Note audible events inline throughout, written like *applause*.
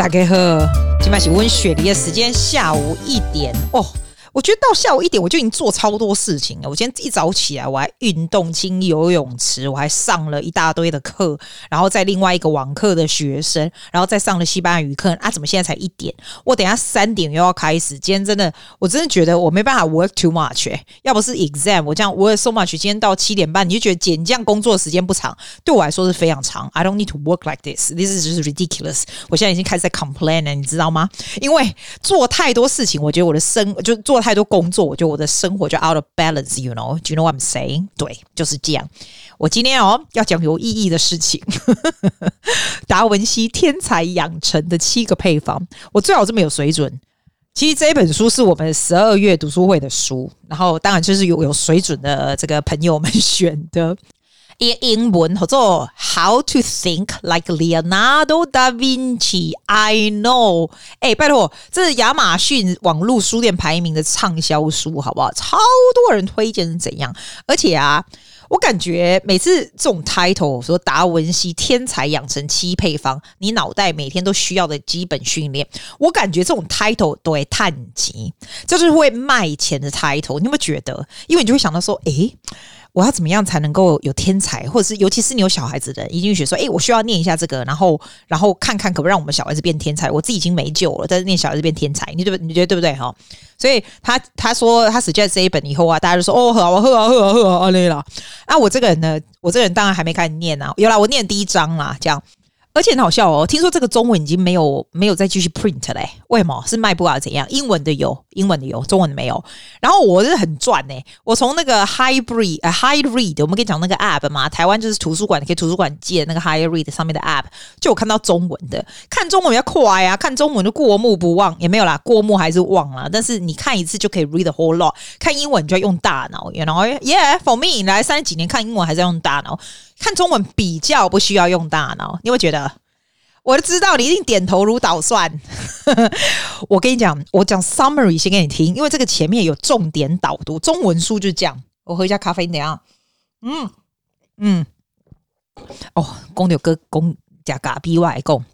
大家好，今晚是温雪梨的时间，下午一点哦。我觉得到下午一点我就已经做超多事情了。我今天一早起来，我还运动进游泳池，我还上了一大堆的课，然后在另外一个网课的学生，然后再上了西班牙语课啊！怎么现在才一点？我等下三点又要开始。今天真的，我真的觉得我没办法 work too much，欸。要不是 exam，我这样 work so much，今天到七点半，你就觉得减这样工作时间不长，对我来说是非常长。I don't need to work like this. This is just ridiculous. 我现在已经开始在 complain 了，你知道吗？因为做太多事情，我觉得我的生就做。太多工作，我觉得我的生活就 out of balance，you know？Do you know what I'm saying？对，就是这样。我今天哦要讲有意义的事情，*laughs* 达文西天才养成的七个配方。我最好这么有水准。其实这一本书是我们十二月读书会的书，然后当然就是有有水准的这个朋友们选的。英英文叫做 How to Think Like Leonardo da Vinci。I know，哎、拜托，这是亚马逊网络书店排名的畅销书，好不好？超多人推荐是怎样？而且啊，我感觉每次这种 title 说达文西天才养成七配方，你脑袋每天都需要的基本训练，我感觉这种 title 都会探级，就是会卖钱的 title。你有没有觉得？因为你就会想到说，哎、我要怎么样才能够有天才，或者是尤其是你有小孩子的，一定学说，哎、我需要念一下这个，然后，然后看看可不让我们小孩子变天才。我自己已经没救了，但是念小孩子变天才，你对不？你觉得对不对？哈，所以他他说他 suggest 这一本以后啊，大家就说哦，好啊，好啊，好啊，好啊，累了。那我这个人呢，我这个人当然还没开始念啊，有啦，我念第一章啦，这样。而且很好笑哦，听说这个中文已经没有没有再继续 print 嘞？为什么？是卖不好怎样？英文的有，英文的有，中文的没有。然后我是很赚呢，我从那个 Hybrid 呃 High Read，我们跟你讲那个 app 嘛，台湾就是图书馆，你可以图书馆借那个 High Read 上面的 app，就我看到中文的，看中文比较快啊，看中文就过目不忘，也没有啦，过目还是忘了。但是你看一次就可以 read a whole lot，看英文就要用大脑，you know？Yeah，for me，来三十几年看英文还是要用大脑。看中文比较不需要用大脑，你会觉得？我就知道你一定点头如捣蒜。*laughs* 我跟你讲，我讲 summary 先给你听，因为这个前面有重点导读。中文书就这样。我喝一下咖啡，你等下。嗯嗯。哦，公牛哥公加咖啡外公。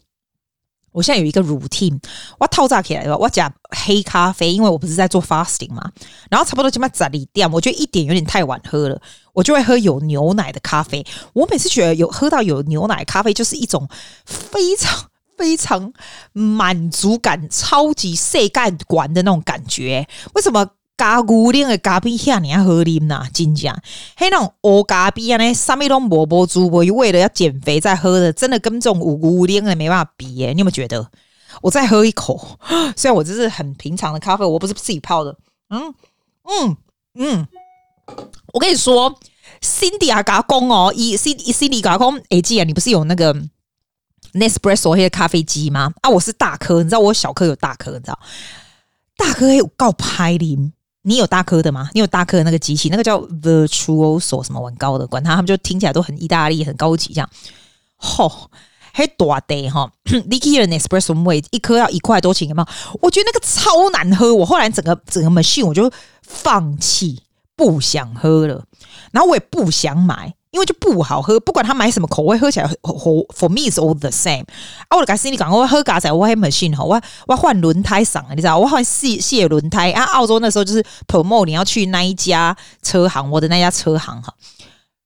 我现在有一个 routine，我套炸起来了，我讲黑咖啡，因为我不是在做 fasting 嘛。然后差不多就嘛十一点，我觉得一点有点太晚喝了，我就会喝有牛奶的咖啡。我每次觉得有喝到有牛奶咖啡，就是一种非常非常满足感、超级塞干管的那种感觉。为什么？咖牛奶的咖啡遐尔好啉呐，真正嘿那种乌咖啡啊，呢上面都无无煮，为为了要减肥在喝的，真的跟这种乌牛奶的没办法比耶。你有没有觉得？我再喝一口，虽然我这是很平常的咖啡，我不是自己泡的。嗯嗯嗯，我跟你说，Cindy 啊，嘎工哦，一 Cindy Cindy 嘎工，哎，既然你不是有那个 Nespresso 那些咖啡机吗？啊，我是大颗，你知道我小颗有大颗，你知道大颗有够拍啉。你有大颗的吗？你有大颗的那个机器，那个叫 Virtuoso 什么玩高的，管他，他们就听起来都很意大利，很高级这样。吼，还大 *clears throat* 的哈，Liquid Espresso 味一颗要一块多钱，有没有？我觉得那个超难喝，我后来整个整个 machine 我就放弃，不想喝了，然后我也不想买。因为就不好喝，不管他买什么口味，喝起来 for me is all the same。啊，我就跟 Cindy 讲，我喝咖仔，我还 machine，我我换轮胎上，你知道，我换细细轮胎啊。澳洲那时候就是 promo，你要去那一家车行，我的那家车行哈，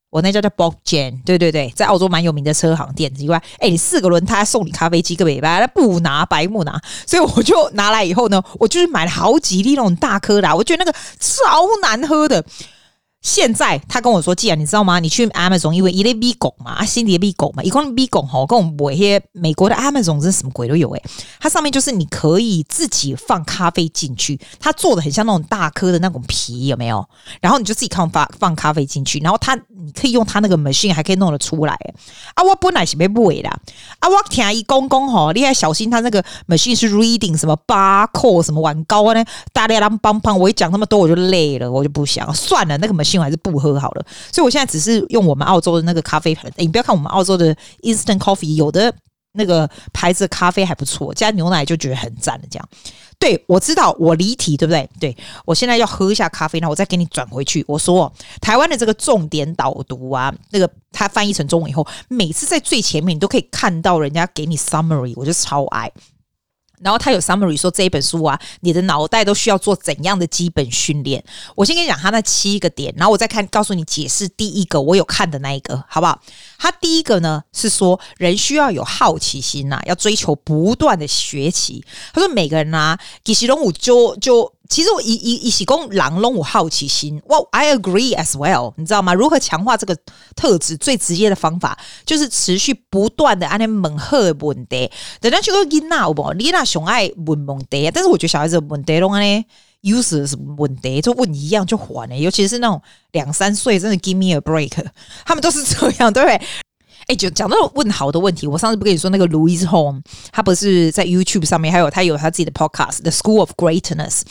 我那家叫 Bob Jane，对对对，在澳洲蛮有名的车行店之外，哎，你四个轮胎送你咖啡机个尾巴，那不拿白不拿，所以我就拿来以后呢，我就是买了好几粒那种大颗的，我觉得那个超难喝的。现在他跟我说：“既然你知道吗？你去 Amazon，因为一类 B 狗嘛，啊，新的 B 狗嘛，一共 B 狗吼，跟我们买些美国的 Amazon 是什么鬼都有诶、欸。它上面就是你可以自己放咖啡进去，它做的很像那种大颗的那种皮，有没有？然后你就自己看放放咖啡进去，然后它你可以用它那个 machine 还可以弄得出来。啊，我本来是没不会的，啊，我听一公公吼，你要小心他那个 machine 是 reading 什么 barcode 什么玩高呢？大家啷帮帮，我一讲那么多我就累了，我就不想算了，那个 machine。还是不喝好了，所以我现在只是用我们澳洲的那个咖啡粉。你不要看我们澳洲的 instant coffee，有的那个牌子的咖啡还不错，加牛奶就觉得很赞了。这样，对，我知道我离题，对不对？对，我现在要喝一下咖啡，那我再给你转回去。我说台湾的这个重点导读啊，那个它翻译成中文以后，每次在最前面你都可以看到人家给你 summary，我就超爱。然后他有 summary 说这一本书啊，你的脑袋都需要做怎样的基本训练？我先跟你讲他那七个点，然后我再看告诉你解释第一个我有看的那一个，好不好？他第一个呢是说人需要有好奇心呐、要追求不断的学习。他说每个人啊，其实拢有就就其实我一一一起讲人拢我好奇心，我 I agree as well，你知道吗？如何强化这个特质？最直接的方法就是持续不断的按呢问好问题。等下去个囡仔有无？囡仔熊爱问问题，但是我觉得小孩子问题拢安呢，useless 问题就问一样就还了，尤其是那种两三岁，真的 give me a break，他们都是这样，对不对？哎，就讲到问好的问题，我上次不跟你说那个 Louis Home，他不是在 YouTube 上面，还有他有他自己的 Podcast The School of Greatness。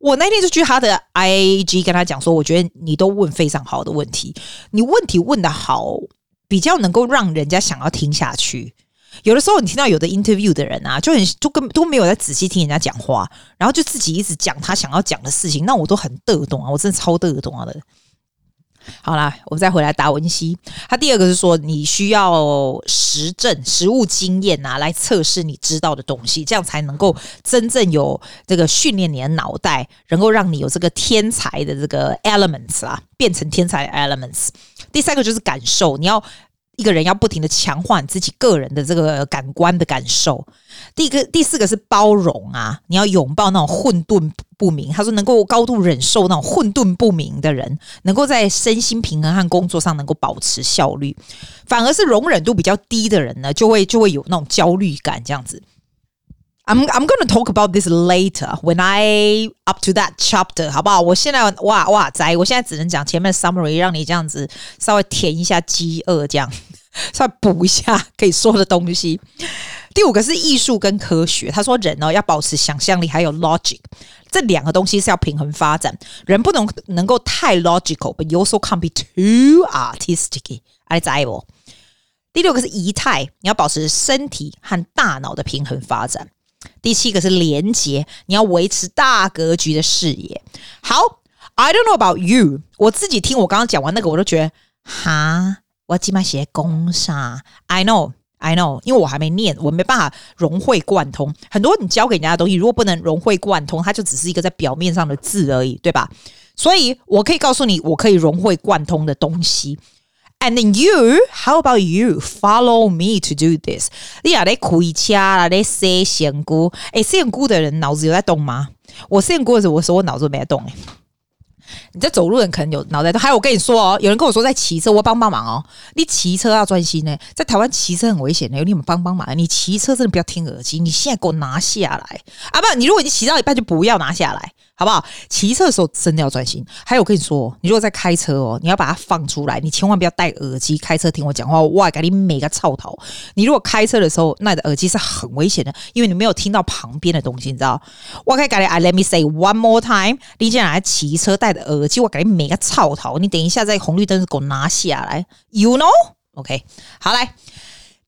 我那天就去他的 IAG 跟他讲说，我觉得你都问非常好的问题，你问题问的好，比较能够让人家想要听下去。有的时候你听到有的 interview 的人啊，就很就跟都没有在仔细听人家讲话，然后就自己一直讲他想要讲的事情，那我都很得懂啊，我真的超得懂啊的。好啦，我们再回来达文西。他第二个是说，你需要实证、实物经验啊，来测试你知道的东西，这样才能够真正有这个训练你的脑袋，能够让你有这个天才的这个 elements 啊，变成天才的 elements。第三个就是感受，你要。一个人要不停的强化你自己个人的这个感官的感受。第一个、第四个是包容啊，你要拥抱那种混沌不明。他说，能够高度忍受那种混沌不明的人，能够在身心平衡和工作上能够保持效率。反而是容忍度比较低的人呢，就会就会有那种焦虑感。这样子，I'm I'm gonna talk about this later when I up to that chapter，好不好？我现在哇哇哉，我现在只能讲前面 summary，让你这样子稍微填一下饥饿，这样。*laughs* 再补一下可以说的东西。第五个是艺术跟科学。他说人呢要保持想象力，还有 logic 这两个东西是要平衡发展。人不能能够太 logical，but you also can't be too artistic。哎，在不？第六个是仪态，你要保持身体和大脑的平衡发展。第七个是连结，你要维持大格局的视野。好，I don't know about you，我自己听我刚刚讲完那个，我都觉得哈。我起码写工商，I know, I know，因为我还没念，我没办法融会贯通。很多你教给人家的东西，如果不能融会贯通，它就只是一个在表面上的字而已，对吧？所以我可以告诉你，我可以融会贯通的东西。And then you, how about you? Follow me to do this。你啊，在开车啦，在洗仙姑，哎，洗仙姑的人脑子有在动吗？我仙姑的时候，我说我脑子没在动，哎。你在走路人可能有脑袋都，还有我跟你说哦，有人跟我说在骑车，我帮帮忙哦。你骑车要专心呢，在台湾骑车很危险的，有你们帮帮忙。你骑车真的不要听耳机，你现在给我拿下来啊！不，你如果你骑到一半就不要拿下来。好不好？骑车的时候真的要专心。还有，我跟你说，你如果在开车哦，你要把它放出来，你千万不要戴耳机开车听我讲话。哇，给你每个操头！你如果开车的时候，那你的耳机是很危险的，因为你没有听到旁边的东西，你知道？我可以给你，I let me say one more time。你既然骑车戴的耳机，我给你每个操头！你等一下在红绿灯给我拿下来，You know？OK，好来，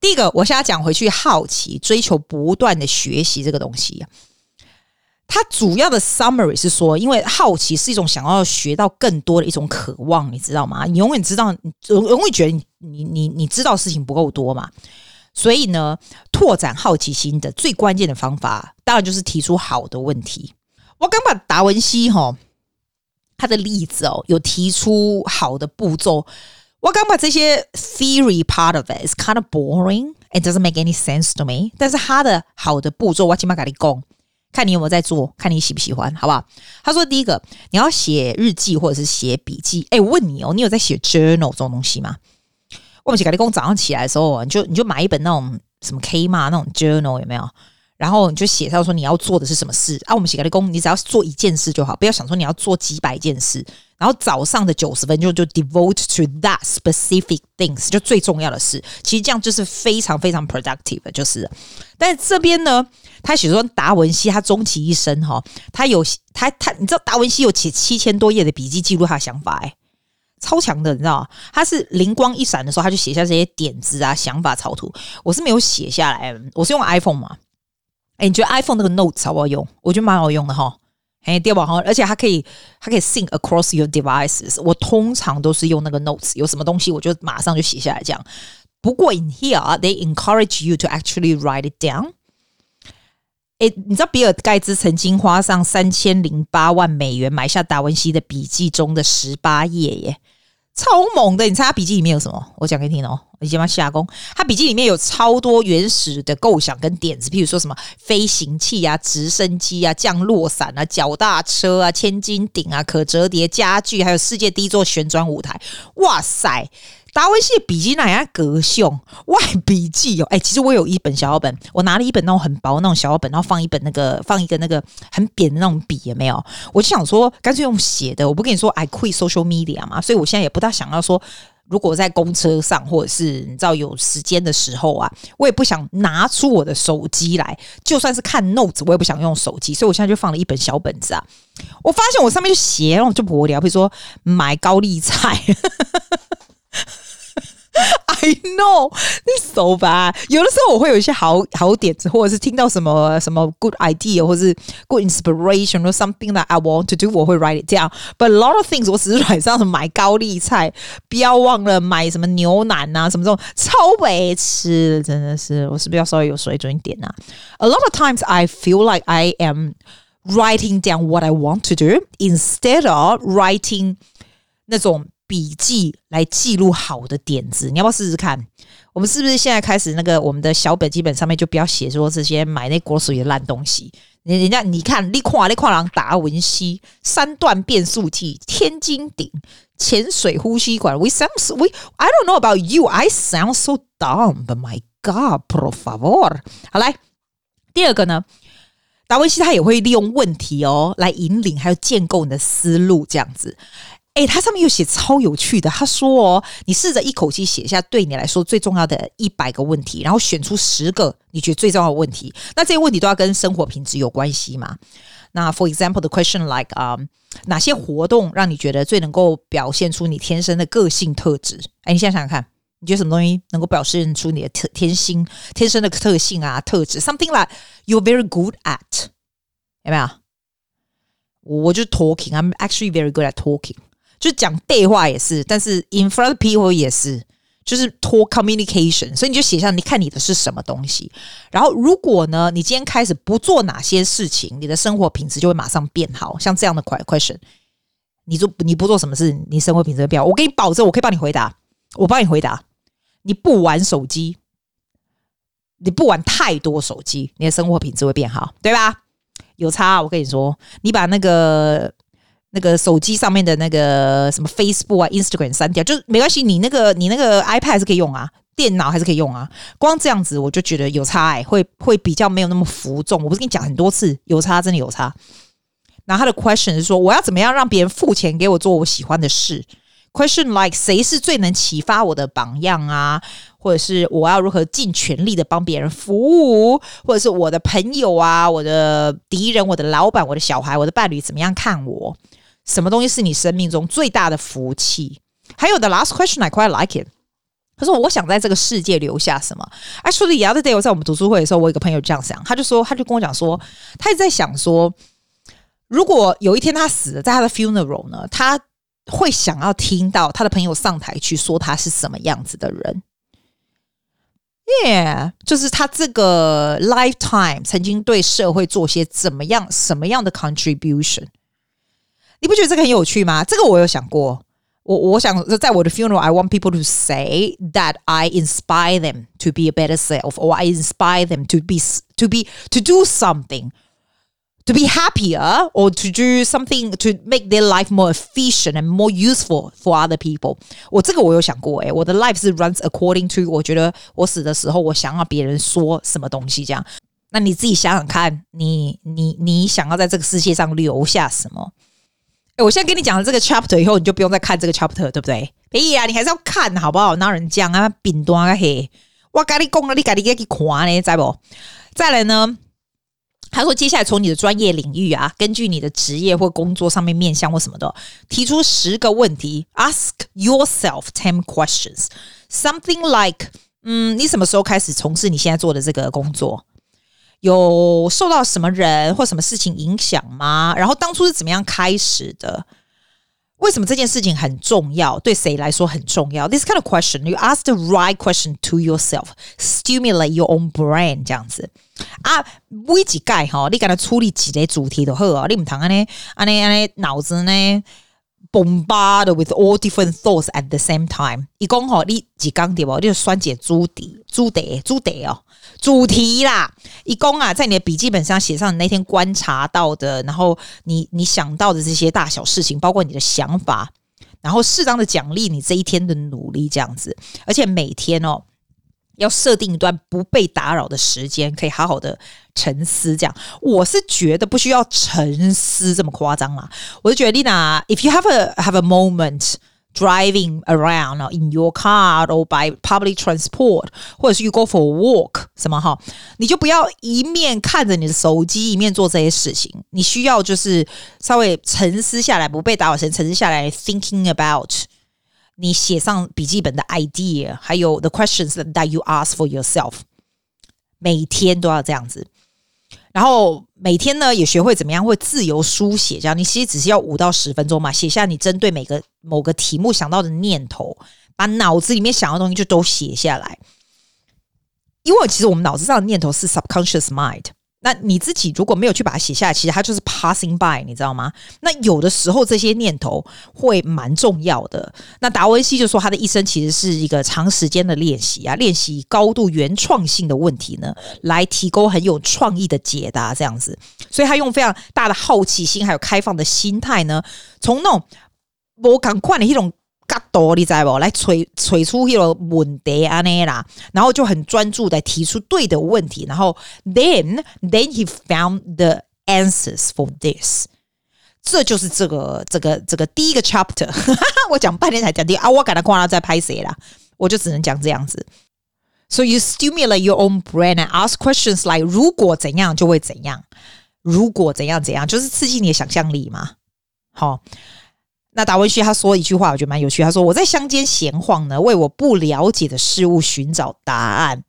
第一个，我现在讲回去，好奇、追求、不断的学习这个东西。它主要的 summary 是说，因为好奇是一种想要学到更多的一种渴望，你知道吗？你永远知道，你永远觉得你你你你知道事情不够多嘛。所以呢，拓展好奇心的最关键的方法，当然就是提出好的问题。我刚把达文西哈他的例子哦，有提出好的步骤。我刚把这些 theory part of it is kind of boring. It doesn't make any sense to me. 但是他的好的步骤，我起码跟你讲。看你有没有在做，看你喜不喜欢，好不好？他说：“第一个，你要写日记或者是写笔记。哎，我问你哦，你有在写 journal 这种东西吗？我们写咖喱工早上起来的时候，你就你就买一本那种什么 K 嘛那种 journal 有没有？然后你就写上说你要做的是什么事啊？我们写咖喱工，你只要做一件事就好，不要想说你要做几百件事。然后早上的九十分钟就 devote to that specific things，就最重要的事。其实这样就是非常非常 productive，就是。但是这边呢？”他写说达文西，他终其一生哈，他有他他，你知道达文西有写七千多页的笔记记录他的想法，哎，超强的，你知道吗？他是灵光一闪的时候，他就写下这些点子啊、想法、草图。我是没有写下来，我是用 iPhone 嘛。哎，你觉得 iPhone 那个 Notes 好不好用？我觉得蛮好用的哈。哎，对吧？哈，而且它可以，它可以 sync across your devices。我通常都是用那个 Notes，有什么东西我就马上就写下来这样。不过 in here they encourage you to actually write it down。诶，你知道比尔盖茨曾经花上三千零八万美元买下达文西的笔记中的十八页耶。超猛的！你猜他笔记里面有什么？我讲给你听哦。你先帮他下功。他笔记里面有超多原始的构想跟点子，譬如说什么飞行器啊、直升机啊、降落伞啊、脚踏车啊、千斤顶啊、可折叠家具，还有世界第一座旋转舞台。哇塞！达文西的笔记那样格凶，外笔记哦，哎，其实我有一本小本，我拿了一本那种很薄那种小本，然后放一本那个放一个那个很扁的那种笔，有没有？我就想说，干脆用写的。我不跟你说，I quit social media 嘛，所以我现在也不大想要说，如果在公车上或者是你知道有时间的时候啊，我也不想拿出我的手机来，就算是看 notes，我也不想用手机，所以我现在就放了一本小本子啊。我发现我上面就写那种就无聊，比如说买高丽菜。I know，你 so bad。有的时候我会有一些好好点子，或者是听到什么什么 good idea，或者是 good inspiration，或 something that I want to do，我会 write it down。But a lot of things，我只是晚上买高丽菜，不要忘了买什么牛腩啊，什么这种超白痴，真的是，我是不是要稍微有水准一点啊？A lot of times I feel like I am writing down what I want to do instead of writing 那种。 笔记来记录好的点子，你要不要试试看？我们是不是现在开始那个我们的小本基本上面就不要写说这些买那国属的烂东西？人人家你看，你跨你跨廊达文西三段变速器、天金顶、潜水呼吸管。We sounds we I don't know about you, I sound so dumb, but my God, por favor。好来，第二个呢，达文西他也会利用问题哦来引领，还有建构你的思路，这样子。哎，它上面有写超有趣的。他说：“哦，你试着一口气写下对你来说最重要的一百个问题，然后选出十个你觉得最重要的问题。那这些问题都要跟生活品质有关系嘛？那 For example, the question like 啊、哪些活动让你觉得最能够表现出你天生的个性特质？哎，你现在想想看，你觉得什么东西能够表现出你的特天性、天生的特性啊、特质？Something like you're very good at，有没有？我就 talking，I'm actually very good at talking。”就讲对话也是，但是 in front of people 也是，就是 to communication。所以你就写下，你看你的是什么东西。然后如果呢，你今天开始不做哪些事情，你的生活品质就会马上变好。像这样的 question，你做你不做什么事，你生活品质会变好。我给你保证，我可以帮你回答，我帮你回答。你不玩手机，你不玩太多手机，你的生活品质会变好，对吧？有差，我跟你说，你把那个。那个手机上面的那个什么 Facebook 啊、Instagram 删掉，就是没关系。你那个你那个 iPad 是可以用啊，电脑还是可以用啊。光这样子我就觉得有差哎，会会比较没有那么浮重。我不是跟你讲很多次，有差真的有差。然后他的 question 是说，我要怎么样让别人付钱给我做我喜欢的事？Question like 谁是最能启发我的榜样啊？或者是我要如何尽全力的帮别人服务？或者是我的朋友啊、我的敌人、我的老板、我的小孩、我的伴侣怎么样看我？什么东西是你生命中最大的福气？还有 the last question I quite like it。他说：“我想在这个世界留下什么？”Actually, the other day 我在我们读书会的时候，我有个朋友这样想，他就说，他就跟我讲说，他一直在想说，如果有一天他死了，在他的 funeral 呢，他会想要听到他的朋友上台去说他是什么样子的人。Yeah，就是他这个 lifetime 曾经对社会做些怎么样、什么样的 contribution。你不觉得这个很有趣吗？这个我有想过。我我想在我的 funeral, I want people to say that I inspire them to be a better self, or I inspire them to be to be to do something, to be happier, or to do something to make their life more efficient and more useful for other people。我这个我有想过，诶，我的 life 是 runs according to 我觉得我死的时候，我想要别人说什么东西这样。那你自己想想看，你你你想要在这个世界上留下什么？ 我现在跟你讲了这个 chapter 以后，你就不用再看这个 chapter，对不对？哎呀，你还是要看好不好？哪人讲啊？饼端啊嘿！我跟你讲了，你赶紧去看呢，知不？再来呢？他说，接下来从你的专业领域啊，根据你的职业或工作上面面向或什么的，提出十个问题，ask yourself ten questions。Something like，嗯，你什么时候开始从事你现在做的这个工作？有受到什么人或什么事情影响吗？然后当初是怎么样开始的？为什么这件事情很重要？对谁来说很重要？This kind of question, you ask the right question to yourself, stimulate your own brain，这样子啊。每几盖哈，你给他处理几个主题都好啊。你唔通安尼安尼安尼脑子呢 bombard with all different thoughts at the same time。一讲吼，你几讲对不？你就酸解主题主题主题哦。主题啦，一共啊，在你的笔记本上写上你那天观察到的，然后你你想到的这些大小事情，包括你的想法，然后适当的奖励你这一天的努力，这样子。而且每天哦，要设定一段不被打扰的时间，可以好好的沉思。这样，我是觉得不需要沉思这么夸张啦。我就觉得，Lena，if you have a have a moment。Driving around in your car or by public transport，或者是 you go for a walk，什么哈，你就不要一面看着你的手机，一面做这些事情。你需要就是稍微沉思下来，不被打扰先沉思下来，thinking about 你写上笔记本的 idea，还有 the questions that you ask for yourself。每天都要这样子。然后每天呢，也学会怎么样会自由书写，这样你其实只是要五到十分钟嘛，写下你针对每个某个题目想到的念头，把脑子里面想的东西就都写下来。因为其实我们脑子上的念头是 subconscious mind。那你自己如果没有去把它写下来，其实它就是 passing by，你知道吗？那有的时候这些念头会蛮重要的。那达文西就说，他的一生其实是一个长时间的练习啊，练习高度原创性的问题呢，来提供很有创意的解答，这样子。所以他用非常大的好奇心还有开放的心态呢，从那种我赶快的一种。角度你知不？来锤锤出一个问题安尼啦，然后就很专注的提出对的问题，然后 then then he found the answers for this。这就是这个这个这个第一个 chapter。*laughs* 我讲半天才讲第啊，我给他看他在拍谁啦，我就只能讲这样子。So you stimulate your own brain and ask questions like 如果怎样就会怎样，如果怎样怎样，就是刺激你的想象力嘛。好。那达文西他说一句话，我觉得蛮有趣。他说：“我在乡间闲晃呢，为我不了解的事物寻找答案。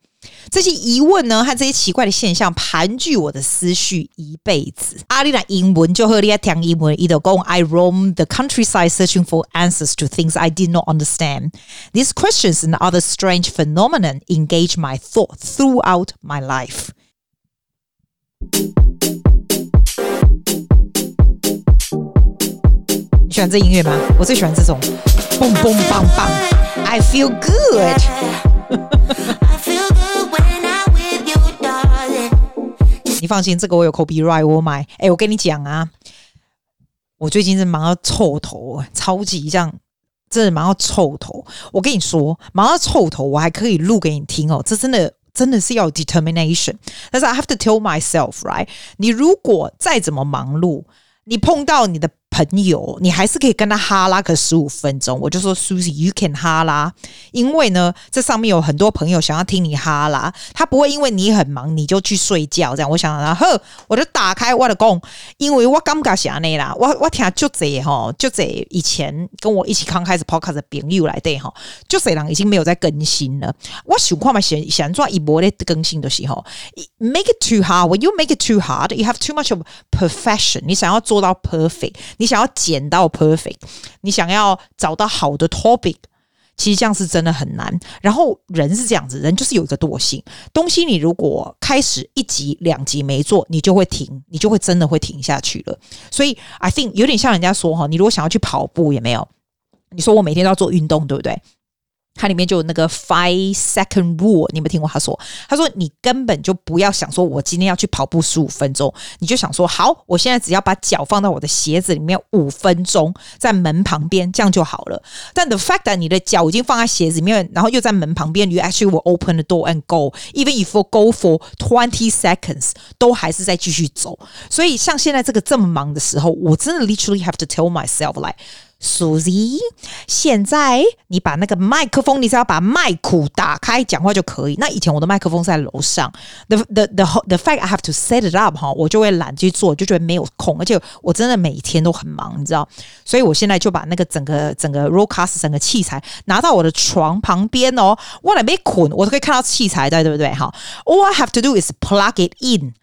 这些疑问呢，和这些奇怪的现象盘踞我的思绪一辈子。”阿丽娜英文就和你听英文，伊就讲：“I roam the countryside searching for answers to things I did not understand. These questions and other strange phenomena engage my thought throughout my life.” 喜欢这音乐吗？我最喜欢这种，嘣嘣棒棒，I feel good。你放心，这个我有 copyright，我买。哎，我跟你讲啊，我最近是忙到臭头，超级这样，真的忙到臭头。我跟你说，忙到臭头，我还可以录给你听哦。这真的真的是要 determination。但是 I have to tell myself right，你如果再怎么忙碌，你碰到你的。朋友，你还是可以跟他哈拉个十五分钟。我就说，Susie，you can 哈拉，因为呢，这上面有很多朋友想要听你哈拉，他不会因为你很忙你就去睡觉。这样，我想，然后我就打开我的工，因为我刚刚想那啦，我我听就这哈，就这以前跟我一起刚开始 podcast 的朋友来对哈，就这人已经没有在更新了。我想看嘛，想想做一波的更新的时候，make it too hard。When you make it too hard, you have too much of perfection。你想要做到 perfect。你想要剪到 perfect，你想要找到好的 topic，其实这样是真的很难。然后人是这样子，人就是有一个惰性，东西你如果开始一集两集没做，你就会停，你就会真的会停下去了。所以 I think 有点像人家说哈，你如果想要去跑步，也没有，你说我每天都要做运动，对不对？它里面就有那个 five second rule，你有没有听过他说？他说你根本就不要想说，我今天要去跑步十五分钟，你就想说，好，我现在只要把脚放到我的鞋子里面五分钟，在门旁边，这样就好了。但 the fact that 你的脚已经放在鞋子里面，然后又在门旁边，you actually will open the door and go，even if you go for twenty seconds，都还是在继续走。所以像现在这个这么忙的时候，我真的 literally have to tell myself like。Susie，现在你把那个麦克风，你只要把麦克打开讲话就可以。那以前我的麦克风在楼上，the the the the fact I have to set it up 哈，我就会懒去做，就觉得没有空，而且我真的每天都很忙，你知道。所以我现在就把那个整个整个 Rocast 整个器材拿到我的床旁边哦，我还没捆，我都可以看到器材在，对不对？哈，All I have to do is plug it in。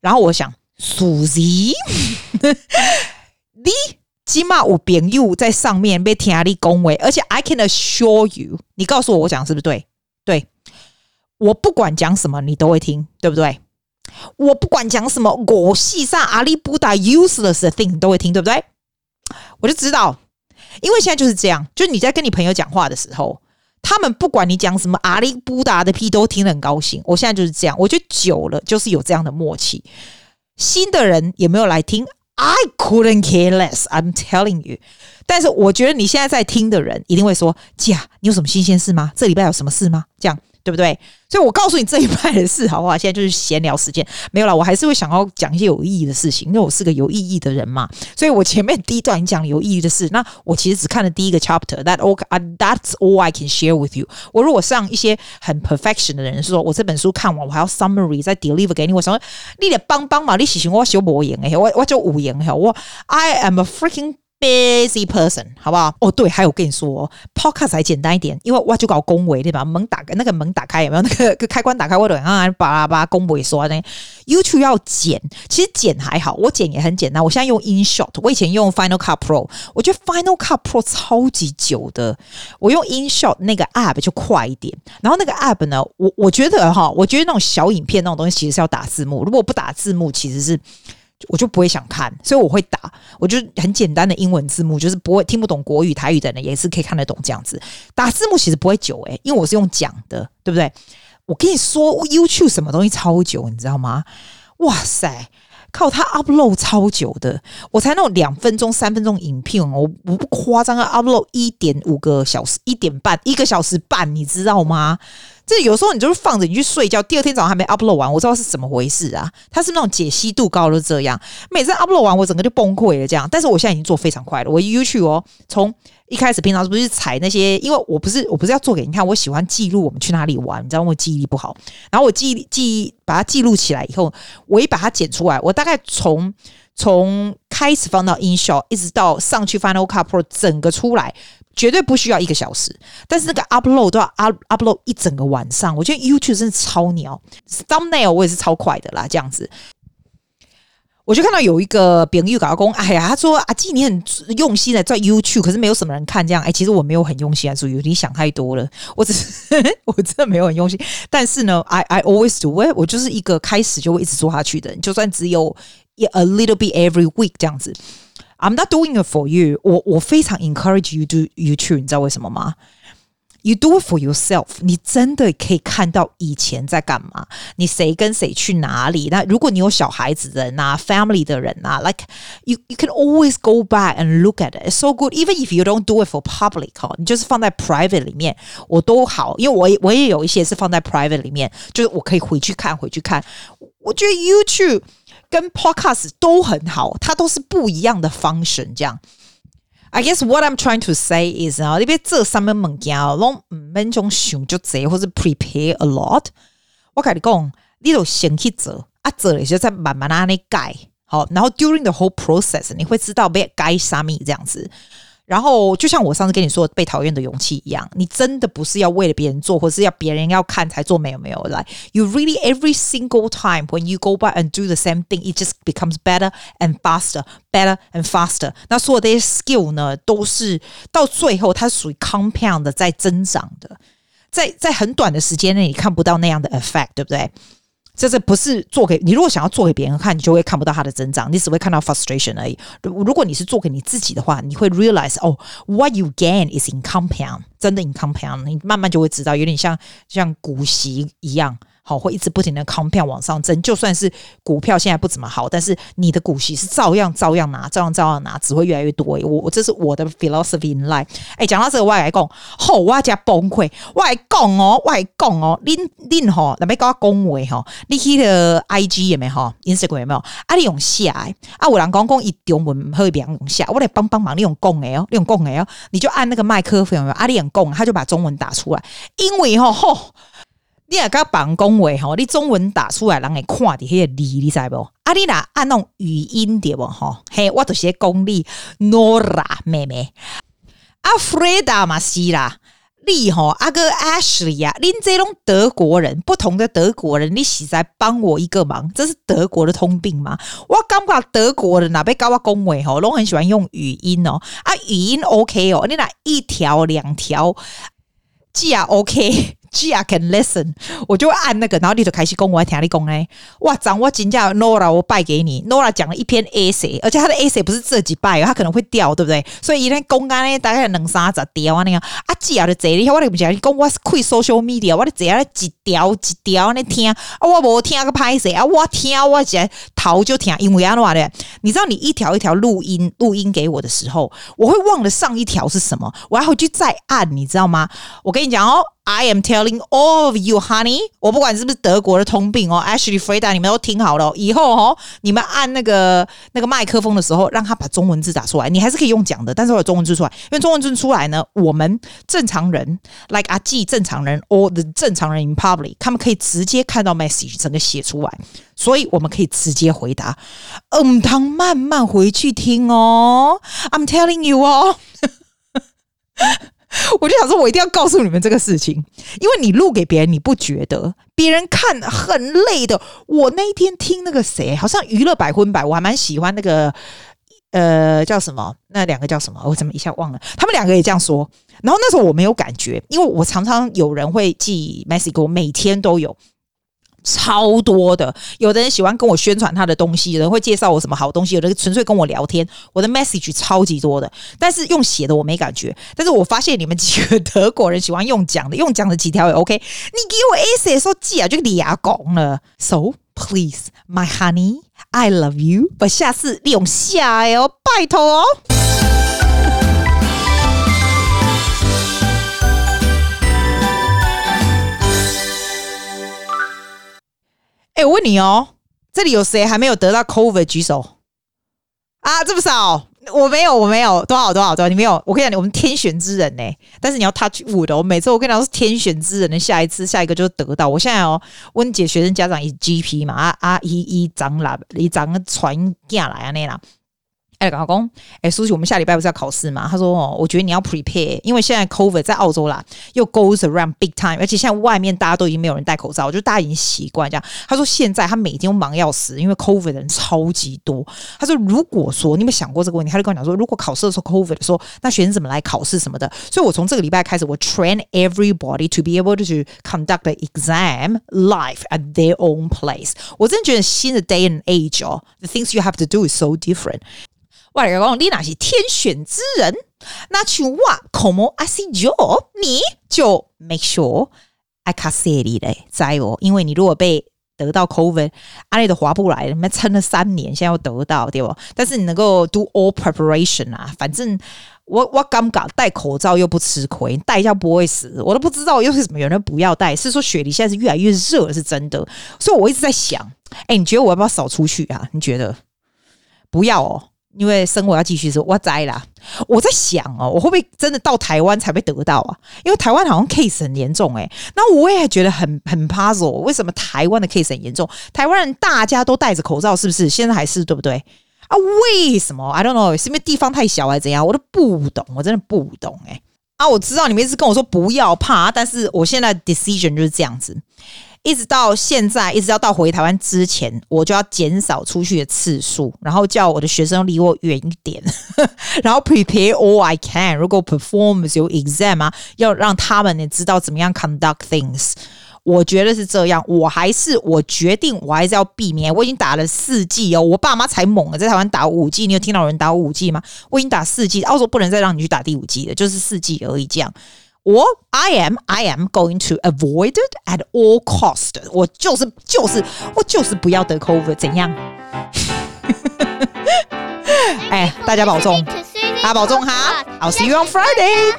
然后我想，Susie，*laughs* 你。起码我朋友在上面被听你恭维，而且 I can assure you，你告诉我我讲是不是对？对，我不管讲什么你都会听，对不对？我不管讲什么，我系上阿里不达 useless 的 thing 都会听，对不对？我就知道，因为现在就是这样，就是你在跟你朋友讲话的时候，他们不管你讲什么阿里不达的屁都听得很高兴。我现在就是这样，我觉得久了就是有这样的默契。新的人也没有来听。I couldn't care less. I'm telling you，但是我觉得你现在在听的人一定会说：“假，你有什么新鲜事吗？这礼拜有什么事吗？”这样。对不对？所以我告诉你这一派的事，好不好？现在就是闲聊时间，没有了。我还是会想要讲一些有意义的事情，因为我是个有意义的人嘛。所以我前面第一段讲有意义的事，那我其实只看了第一个 chapter。That all, that's all I can share with you。我如果上一些很 perfection 的人是说，我这本书看完，我还要 summary 再 deliver 给你，我想说你得帮帮嘛，你喜欢我修博言诶，我我就无言哈，我 I am a freaking。Busy person，好不好？哦，对，还有我跟你说，Podcast 还简单一点，因为我就搞恭维对吧？门打开，那个门打开有没有？那个 *laughs* 开关打开，我等啊，巴拉巴拉恭维说呢。YouTube 要剪，其实剪还好，我剪也很简单。我现在用 InShot，我以前用 Final Cut Pro，我觉得 Final Cut Pro 超级久的，我用 InShot 那个 App 就快一点。然后那个 App 呢，我我觉得哈，我觉得那种小影片那种东西其实是要打字幕，如果不打字幕，其实是。我就不会想看，所以我会打，我就很简单的英文字幕，就是不会听不懂国语、台语的人也是可以看得懂这样子。打字幕其实不会久诶、因为我是用讲的，对不对？我跟你说，YouTube 什么东西超久，你知道吗？哇塞，靠它 upload 超久的，我才弄两分钟、三分钟影片，我我不夸张啊，upload 一点五个小时、一点半、一个小时半，你知道吗？这有时候你就是放着你去睡觉，第二天早上还没 upload 完，我知道是怎么回事啊？它是那种解析度高的这样，每次 upload 完我整个就崩溃了这样。但是我现在已经做非常快了，我 YouTube 哦，从一开始平常是不是踩那些？因为我不是我不是要做给你看，我喜欢记录我们去哪里玩，你知道我记忆力不好，然后我记记把它记录起来以后，我一把它剪出来，我大概从从开始放到 InShot 一直到上去 Final Cut Pro 整个出来。绝对不需要一个小时，但是那个 upload 都要 up upload 一整个晚上。我觉得 YouTube 真的超鸟，thumbnail 我也是超快的啦，这样子。我就看到有一个朋友搞工，哎呀，他说阿季你很用心的在 YouTube，可是没有什么人看这样。哎，其实我没有很用心啊，属于你想太多了。*laughs* 我只是 *laughs* 我真的没有很用心，但是呢，I I always do，我我就是一个开始就会一直做下去的人，就算只有 a little bit every week 这样子。I'm not doing it for you 我。我我非常 encourage you to YouTube，你知道为什么吗？You do it for yourself。你真的可以看到以前在干嘛，你谁跟谁去哪里。那如果你有小孩子的人啊，family 的人啊，like you you can always go back and look at it. It's so good. Even if you don't do it for public，哈，你就是放在 private 里面，我都好，因为我也我也有一些是放在 private 里面，就是我可以回去看回去看。我觉得 YouTube。 跟 Podcast 都很好，它都是不一样的 function。这样，I guess what I'm trying to say is 啊，你别这上面物件哦，拢唔免种想就这，或是 prepare a lot。我跟你讲，你都先去做，啊做了就再慢慢啊你改，好，然后 during the whole process，你会知道别改啥咪这样子。然后，就像我上次跟你说被讨厌的勇气一样，你真的不是要为了别人做，或是要别人要看才做，没有没有来。You really every single time when you go back and do the same thing, it just becomes better and faster, better and faster。那所有的 skill 呢，都是到最后它是属于 compound 的在增长的，在在很短的时间内你看不到那样的 effect，对不对？这是不是做给你？如果想要做给别人看，你就会看不到它的增长，你只会看到 frustration 而已。如果你是做给你自己的话，你会 realize 哦，what you gain is in compound，真的 in compound，你慢慢就会知道，有点像像股息一样。好，会一直不停的 compound 往上增，就算是股票现在不怎么好，但是你的股息是照样照样拿，照样照样拿，只会越来越多。我我这是我的 philosophy in life。哎，讲到这个，我来讲，好，我加崩溃，我来讲哦，我来讲哦，恁恁吼，那边搞恭维吼，你去的 IG 有没有？Instagram 有没有？啊，你用写啊，有人讲讲一中文会别人用写，我来帮帮忙，你用讲的哦，你用讲的哦，你就按那个麦克风有没有？啊，你用讲，他就把中文打出来，因为吼吼。你也甲办公话吼，你中文打出来，人会看的迄个字，你知不？啊，你若按那种语音对不？吼，嘿，我就是讲你 Nora 妹妹，阿 Freda 嘛是啦。你吼阿哥 Ashley 啊，恁这种德国人，不同的德国人，你是在帮我一个忙，这是德国的通病吗？我感觉德国人哪被搞我恭维吼，拢很喜欢用语音哦，啊语音 OK 哦，你若一条两条，记啊 OK。Gia can listen，我就会按那个，然后你就开始讲，我还听你讲呢。哇，掌握金价 Nora，我拜给你。Nora 讲了一篇 essay，而且他的 essay 不是这几拜，他可能会掉，对不对？所以一天公干呢，大概两三十条啊那样。啊，Gia 的贼，你看我不讲，你讲我是开 social media，我的贼啊，几条几条你听啊，我无听个拍谁啊，我听我直接逃就听，因为安怎的，你知道你一条一条录音录音给我的时候，我会忘了上一条是什么，我要回去再按，你知道吗？我跟你讲哦。I am telling all of you, honey，我不管是不是德国的通病哦，Ashley、Freda，你们都听好了，以后哦，你们按那个那个麦克风的时候，让他把中文字打出来，你还是可以用讲的，但是我有中文字出来，因为中文字出来呢，我们正常人，like 阿 G 正常人，or the 正常人 in public，他们可以直接看到 message 整个写出来，所以我们可以直接回答，嗯，他慢慢回去听哦，I'm telling you 哦。*laughs* 我就想说，我一定要告诉你们这个事情，因为你录给别人，你不觉得别人看很累的？我那一天听那个谁，好像娱乐百分百，我还蛮喜欢那个，呃，叫什么？那两个叫什么？我怎么一下忘了？他们两个也这样说。然后那时候我没有感觉，因为我常常有人会寄 message 给我，每天都有。超多的，有的人喜欢跟我宣传他的东西，有人会介绍我什么好东西，有的人纯粹跟我聊天。我的 message 超级多的，但是用写的我没感觉。但是我发现你们几个德国人喜欢用讲的，用讲的几条也 OK。你给我 essay 说寄啊，就俩讲了。So please, my honey, I love you。我下次利用下哦，拜托哦。哎、我问你哦，这里有谁还没有得到 COVID 举手啊？这么少，我没有，我没有，多少多少多少，你没有？我跟你讲，我们天选之人呢，但是你要 touch wood 的。我每次我跟你讲是天选之人的，下一次下一个就是得到。我现在哦，温姐学生家长以 GP 嘛，啊啊一一张啦，一张传进来啊那啦。哎，老公，哎，苏琪，我们下礼拜不是要考试吗？他说：“哦，我觉得你要 prepare，因为现在 COVID 在澳洲啦，又 goes around big time，而且现在外面大家都已经没有人戴口罩，就大家已经习惯这样。”他说：“现在他每天都忙要死，因为 COVID 的人超级多。”他说：“如果说你有没有想过这个问题？”他就跟我讲说：“如果考试的时候 COVID 的时候，那学生怎么来考试什么的？”所以，我从这个礼拜开始，我 train everybody to be able to conduct the exam live at their own place。我真的觉得新的 day and age 哦，the things you have to do is so different。我来讲，你那是天选之人，那像我，Como I see you，你就 make sure I can say 你嘞，在哦，因为你如果被得到 COVID，阿里都划不来，你们撑了三年，现在要得到，对不？但是你能够 do all preparation 啊，反正我我尴尬，戴口罩又不吃亏，戴一下不会死，我都不知道又是什么有人不要戴，是说雪梨现在是越来越热，是真的，所以我一直在想，哎，你觉得我要不要少出去啊？你觉得不要哦？因为生活要继续说，我栽啦。我在想哦，我会不会真的到台湾才被得到啊？因为台湾好像 case 很严重诶。那我也觉得很很 puzzle，为什么台湾的 case 很严重？台湾人大家都戴着口罩，是不是？现在还是对不对？啊，为什么？I don't know，是因为地方太小还是怎样？我都不懂，我真的不懂诶。啊，我知道你们一直跟我说不要怕，但是我现在 decision 就是这样子。一直到现在，一直要到回台湾之前，我就要减少出去的次数，然后叫我的学生离我远一点，*laughs* 然后 prepare all I can。如果 perform 有 exam 啊，要让他们也知道怎么样 conduct things。我觉得是这样，我还是我决定，我还是要避免。我已经打了四季哦，我爸妈才猛了，在台湾打五季。你有听到有人打五季吗？我已经打四季，澳洲不能再让你去打第五季了，就是四季而已，这样。我 I am I am going to avoid it at all cost。我就是就是我就是不要得 *laughs* COVID，怎样？哎，大家保重，大家保重哈！I'll see you on Friday。